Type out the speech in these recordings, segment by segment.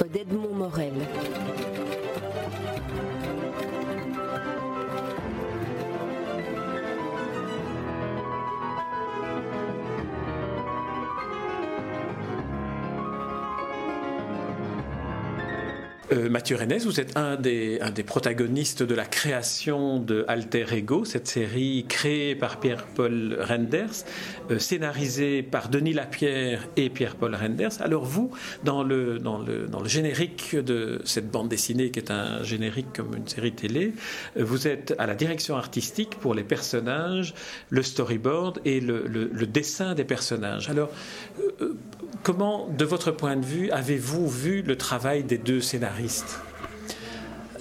d'Edmond Morel. Euh, Mathieu Rennes, vous êtes un des, protagonistes de la création de Alter Ego, cette série créée par Pierre-Paul Renders, euh, scénarisée par Denis Lapierre et Pierre-Paul Renders. Alors vous, dans le, générique de cette bande dessinée, qui est un générique comme une série télé, euh, vous êtes à la direction artistique pour les personnages, le storyboard et le, dessin des personnages. Alors, comment, de votre point de vue, avez-vous vu le travail des deux scénaristes?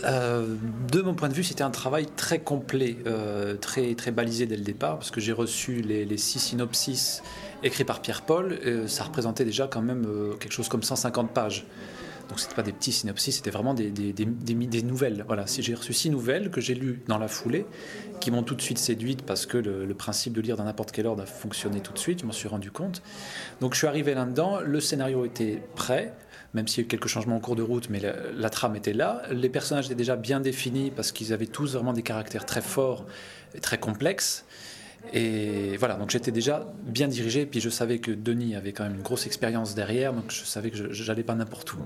Euh, de mon point de vue, c'était un travail très complet, euh, très, très balisé dès le départ, parce que j'ai reçu les, six synopsis écrits par Pierre-Paul, ça représentait déjà quand même euh, quelque chose comme 150 pages. Donc c'était pas des petits synopsis, c'était vraiment des, nouvelles. Voilà, j'ai reçu six nouvelles que j'ai lues dans la foulée, qui m'ont tout de suite séduite parce que le, principe de lire dans n'importe quel ordre a fonctionné tout de suite, je m'en suis rendu compte. Donc je suis arrivé là-dedans, le scénario était prêt, même s'il y a eu quelques changements en cours de route, mais la, la trame était là. Les personnages étaient déjà bien définis parce qu'ils avaient tous vraiment des caractères très forts et très complexes. Et voilà, donc j'étais déjà bien dirigé, puis je savais que Denis avait quand même une grosse expérience derrière, donc je savais que je n'allais pas n'importe où.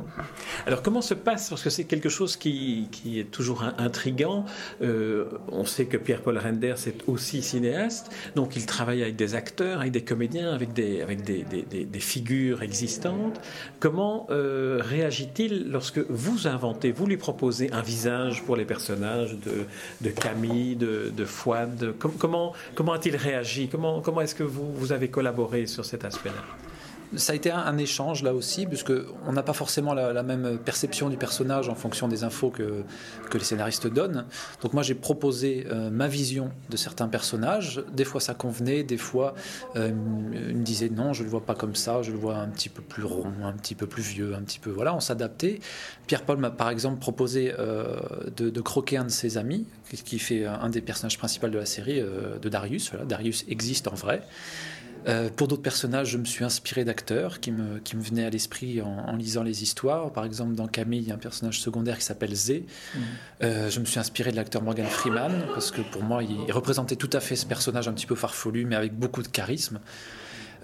Alors comment se passe, parce que c'est quelque chose qui, est toujours intrigant, euh, on sait que Pierre-Paul Renders est aussi cinéaste, donc il travaille avec des acteurs, avec des comédiens, avec des, figures existantes. Comment euh, réagit-il lorsque vous inventez, vous lui proposez un visage pour les personnages de, de Camille, de, de Fouad? Comment, comment a-t-il réagi Comment, comment est-ce que vous, vous avez collaboré sur cet aspect-là? Ça a été un, échange là aussi, puisque on n'a pas forcément la, même perception du personnage en fonction des infos que, les scénaristes donnent. Donc moi j'ai proposé euh, ma vision de certains personnages. Des fois ça convenait, des fois euh, il me disait non, je le vois pas comme ça, je le vois un petit peu plus rond, un petit peu plus vieux, un petit peu voilà, on s'adaptait. Pierre-Paul m'a par exemple proposé euh, de, croquer un de ses amis, qui fait un des personnages principaux de la série, de Darius. Darius existe en vrai. Euh, pour d'autres personnages, je me suis inspiré d'acteurs qui me, qui me venaient à l'esprit en, lisant les histoires. Par exemple, dans Camille, il y a un personnage secondaire qui s'appelle Zé. Mm. Euh, je me suis inspiré de l'acteur Morgan Freeman, parce que pour moi, il représentait tout à fait ce personnage un petit peu farfelu, mais avec beaucoup de charisme.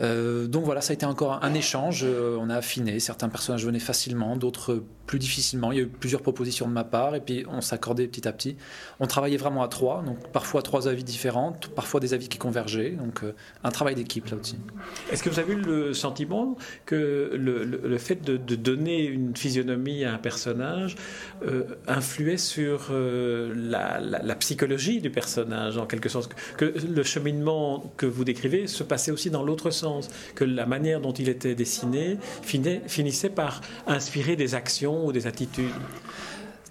Euh, donc voilà, ça a été encore un échange. Euh, on a affiné. Certains personnages venaient facilement, d'autres plus difficilement. Il y a eu plusieurs propositions de ma part et puis on s'accordait petit à petit. On travaillait vraiment à trois, donc parfois trois avis différents, parfois des avis qui convergeaient. Donc euh, un travail d'équipe là aussi. Est-ce que vous avez eu le sentiment que le, fait de, donner une physionomie à un personnage influait sur la, psychologie du personnage en quelque sorte? Que le cheminement que vous décrivez se passait aussi dans l'autre sens que la manière dont il était dessiné finissait par inspirer des actions ou des attitudes.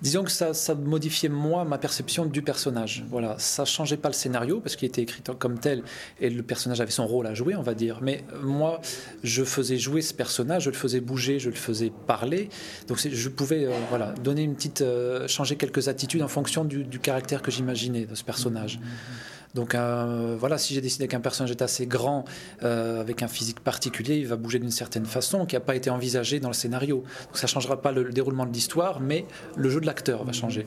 Disons que ça, ça, modifiait moi ma perception du personnage. Voilà, ça changeait pas le scénario parce qu'il était écrit comme tel et le personnage avait son rôle à jouer, on va dire. Mais moi, je faisais jouer ce personnage, je le faisais bouger, je le faisais parler. Donc je pouvais euh, voilà donner une petite, euh, changer quelques attitudes en fonction du, caractère que j'imaginais de ce personnage. Mmh, mmh, mmh. Donc euh, voilà, si j'ai décidé qu'un personnage est assez grand, euh, avec un physique particulier, il va bouger d'une certaine façon qui n'a pas été envisagée dans le scénario. Donc ça ne changera pas le, déroulement de l'histoire, mais le jeu de l'acteur va changer.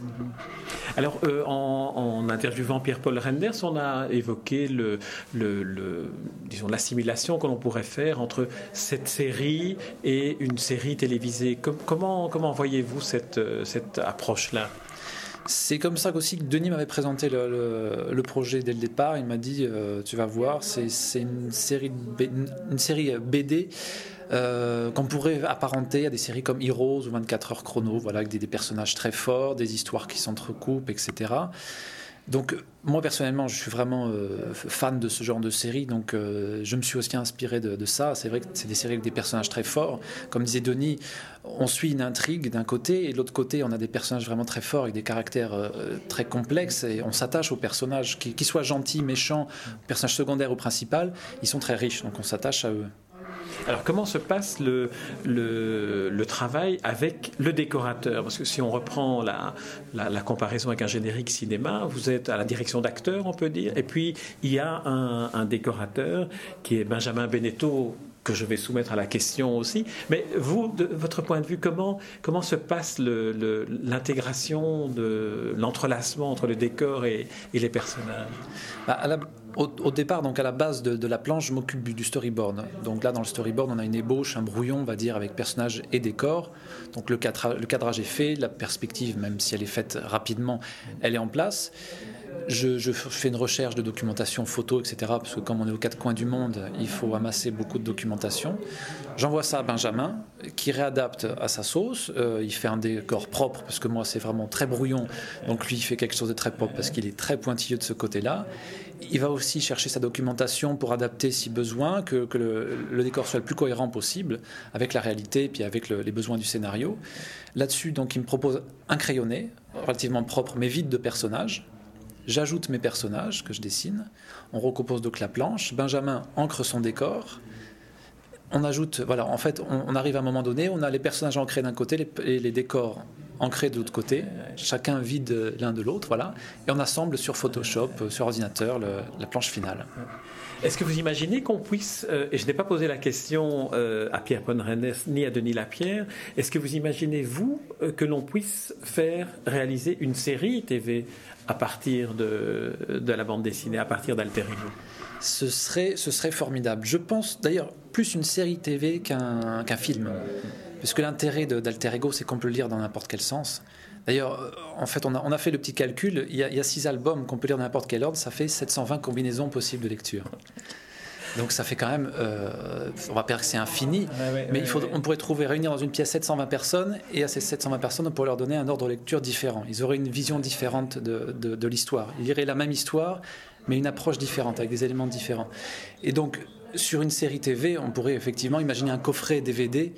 Alors euh, en, interviewant Pierre-Paul Renders, on a évoqué l'assimilation que l'on pourrait faire entre cette série et une série télévisée. comment, voyez-vous cette approche-là? C'est comme ça aussi que Denis m'avait présenté le, projet dès le départ. Il m'a dit euh, Tu vas voir, c'est une série, une série BD euh, qu'on pourrait apparenter à des séries comme Heroes ou 24 heures chrono, voilà, avec des, personnages très forts, des histoires qui s'entrecoupent, etc. Donc moi personnellement, je suis vraiment euh, fan de ce genre de série, donc euh, je me suis aussi inspiré de, ça. C'est vrai que c'est des séries avec des personnages très forts. Comme disait Denis, on suit une intrigue d'un côté, et de l'autre côté, on a des personnages vraiment très forts, avec des caractères euh, très complexes, et on s'attache aux personnages, qu'ils soient gentils, méchants, personnages secondaires ou principaux, ils sont très riches, donc on s'attache à eux. Alors comment se passe le, le, travail avec le décorateur? Parce que si on reprend la, la, comparaison avec un générique cinéma, vous êtes à la direction d'acteurs, on peut dire, et puis il y a un, un décorateur qui est Benjamin Beneteau que je vais soumettre à la question aussi. Mais vous, de votre point de vue, comment, comment se passe l'intégration, de l'entrelacement entre le décor et, les personnages? Bah, au, départ, donc à la base de, la planche, je m'occupe du storyboard. Donc là, dans le storyboard, on a une ébauche, un brouillon, on va dire, avec personnages et décors. Donc le, le cadrage est fait, la perspective, même si elle est faite rapidement, elle est en place. Je, fais une recherche de documentation photo, etc. Parce que comme on est aux quatre coins du monde, il faut amasser beaucoup de documentation. J'envoie ça à Benjamin, qui réadapte à sa sauce. Euh, il fait un décor propre, parce que moi, c'est vraiment très brouillon. Donc lui, il fait quelque chose de très propre, parce qu'il est très pointilleux de ce côté-là. Il va aussi chercher sa documentation pour adapter, si besoin, que, le, décor soit le plus cohérent possible avec la réalité et puis avec les besoins du scénario. Là-dessus, donc, il me propose un crayonné, relativement propre, mais vide de personnages J'ajoute mes personnages que je dessine. On recompose donc la planche. Benjamin ancre son décor. On ajoute, voilà, en fait, on, arrive à un moment donné, on a les personnages ancrés d'un côté et les, décors ancrés de l'autre côté, chacun vide l'un de l'autre, voilà, et on assemble sur Photoshop, sur ordinateur, la planche finale. Est-ce que vous imaginez qu'on puisse, euh, et je n'ai pas posé la question euh, à Pierre Ponrenes ni à Denis Lapierre, est-ce que vous imaginez, vous, euh, que l'on puisse faire réaliser une série TV à partir de, de la bande dessinée, à partir d'Alter Ego? Ce serait, ce serait formidable. Je pense d'ailleurs plus une série TV qu'un qu'un film. Parce que l'intérêt d'Alter Ego, c'est qu'on peut le lire dans n'importe quel sens. D'ailleurs, euh, en fait, on a, on a, fait le petit calcul. Il y a, il y a six albums qu'on peut lire dans n'importe quel ordre. Ça fait 720 combinaisons possibles de lecture. Donc ça fait quand même, euh, on va dire que c'est infini, mais il faut, on pourrait trouver réunir dans une pièce 720 personnes et à ces 720 personnes, on pourrait leur donner un ordre de lecture différent. Ils auraient une vision différente de, de, de l'histoire. Ils liraient la même histoire, mais une approche différente, avec des éléments différents. Et donc, sur une série TV, on pourrait effectivement imaginer un coffret DVD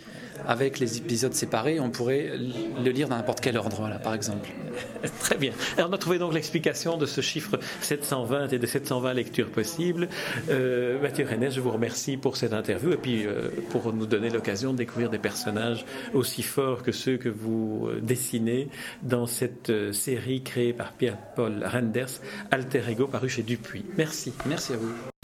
avec les épisodes séparés. On pourrait le lire dans n'importe quel ordre, voilà, par exemple. Très bien. Alors, on a trouvé donc l'explication de ce chiffre 720 et de 720 lectures possibles. Euh, Mathieu René, je vous remercie pour cette interview et puis euh, pour nous donner l'occasion de découvrir des personnages aussi forts que ceux que vous euh, dessinez dans cette série créée par Pierre-Paul Renders, Alter Ego, paru chez Dupuis. Merci. Merci à vous.